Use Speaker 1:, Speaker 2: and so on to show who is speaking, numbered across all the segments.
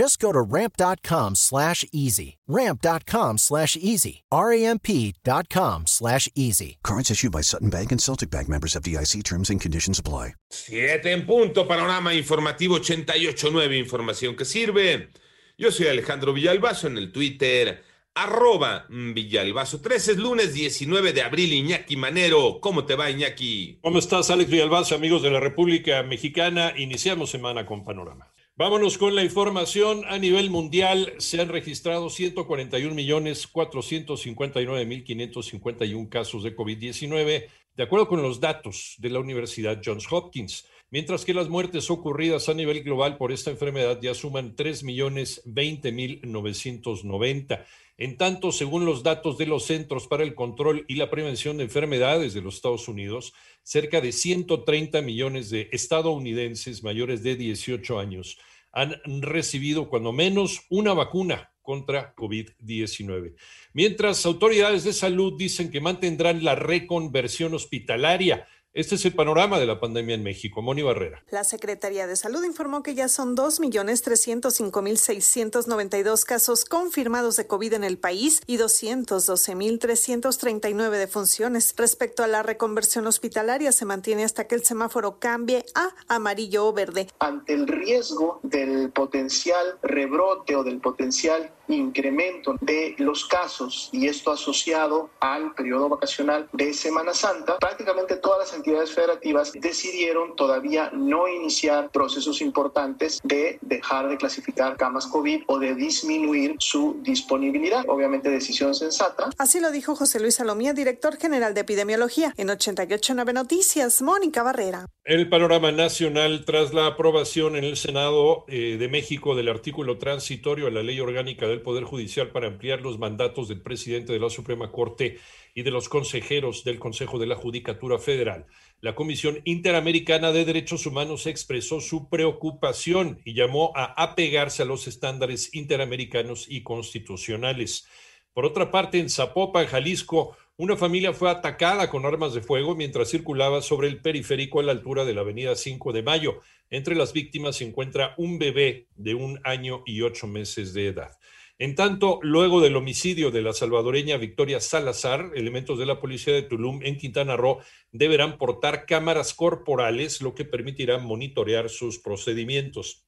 Speaker 1: Just go to ramp.com slash easy. Ramp.com slash easy. R-A-M-P.com slash easy.
Speaker 2: Cards issued by Sutton Bank and Celtic Bank members of DIC terms and conditions apply.
Speaker 3: Siete en punto, panorama informativo 88.9, información que sirve. Yo soy Alejandro Villalbazo en el Twitter, arroba Villalbazo. 13 es lunes 19 de abril, Iñaki Manero. ¿Cómo te va, Iñaki?
Speaker 4: ¿Cómo estás, Alex Villalbazo, amigos de la República Mexicana? Iniciamos semana con panorama. Vámonos con la información. A nivel mundial se han registrado 141 millones 459 mil 551 casos de COVID-19, de acuerdo con los datos de la Universidad Johns Hopkins, mientras que las muertes ocurridas a nivel global por esta enfermedad ya suman 3 millones 20 mil 990. En tanto, según los datos de los Centros para el Control y la Prevención de Enfermedades de los Estados Unidos, cerca de 130 millones de estadounidenses mayores de 18 años han recibido cuando menos una vacuna contra COVID-19. Mientras autoridades de salud dicen que mantendrán la reconversión hospitalaria este es el panorama de la pandemia en México. Moni Barrera.
Speaker 5: La Secretaría de Salud informó que ya son 2.305.692 casos confirmados de COVID en el país y 212.339 defunciones. Respecto a la reconversión hospitalaria, se mantiene hasta que el semáforo cambie a amarillo o verde.
Speaker 6: Ante el riesgo del potencial rebrote o del potencial incremento de los casos y esto asociado al periodo vacacional de Semana Santa, prácticamente todas las entidades federativas decidieron todavía no iniciar procesos importantes de dejar de clasificar camas COVID o de disminuir su disponibilidad. Obviamente decisión sensata.
Speaker 5: Así lo dijo José Luis Salomía, director general de epidemiología en 889 Noticias, Mónica Barrera.
Speaker 4: El panorama nacional tras la aprobación en el Senado eh, de México del artículo transitorio a la ley orgánica del Poder Judicial para ampliar los mandatos del presidente de la Suprema Corte y de los consejeros del Consejo de la Judicatura Federal. La Comisión Interamericana de Derechos Humanos expresó su preocupación y llamó a apegarse a los estándares interamericanos y constitucionales. Por otra parte, en Zapopan, Jalisco, una familia fue atacada con armas de fuego mientras circulaba sobre el periférico a la altura de la avenida 5 de Mayo. Entre las víctimas se encuentra un bebé de un año y ocho meses de edad. En tanto, luego del homicidio de la salvadoreña Victoria Salazar, elementos de la policía de Tulum en Quintana Roo deberán portar cámaras corporales, lo que permitirá monitorear sus procedimientos.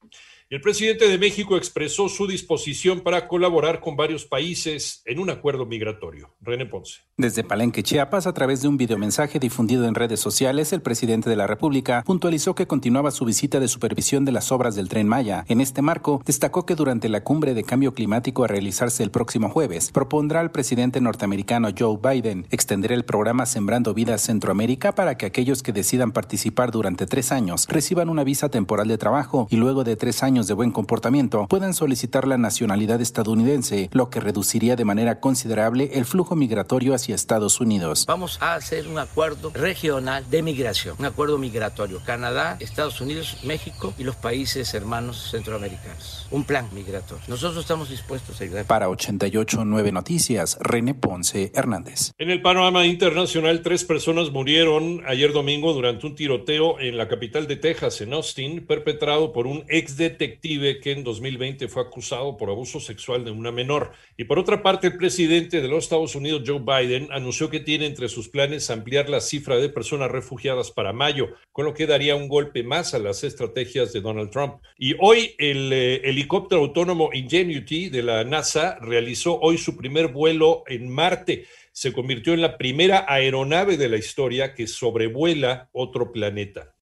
Speaker 4: El presidente de México expresó su disposición para colaborar con varios países en un acuerdo migratorio. René Ponce.
Speaker 7: Desde Palenque, Chiapas, a través de un videomensaje difundido en redes sociales, el presidente de la República puntualizó que continuaba su visita de supervisión de las obras del tren Maya. En este marco, destacó que durante la cumbre de cambio climático a realizarse el próximo jueves, propondrá al presidente norteamericano Joe Biden extender el programa Sembrando Vida Centroamérica para que aquellos que decidan participar durante tres años reciban una visa temporal de trabajo y luego de tres años de buen comportamiento puedan solicitar la nacionalidad estadounidense, lo que reduciría de manera considerable el flujo migratorio hacia Estados Unidos.
Speaker 8: Vamos a hacer un acuerdo regional de migración, un acuerdo migratorio. Canadá, Estados Unidos, México y los países hermanos centroamericanos. Un plan migratorio. Nosotros estamos dispuestos a ayudar.
Speaker 7: Para 889 Noticias, René Ponce Hernández.
Speaker 4: En el panorama internacional, tres personas murieron ayer domingo durante un tiroteo en la capital de Texas, en Austin, perpetrado por un ex detective que en 2020 fue acusado por abuso sexual de una menor. Y por otra parte, el presidente de los Estados Unidos, Joe Biden, anunció que tiene entre sus planes ampliar la cifra de personas refugiadas para mayo, con lo que daría un golpe más a las estrategias de Donald Trump. Y hoy el eh, helicóptero autónomo Ingenuity de la NASA realizó hoy su primer vuelo en Marte se convirtió en la primera aeronave de la historia que sobrevuela otro planeta.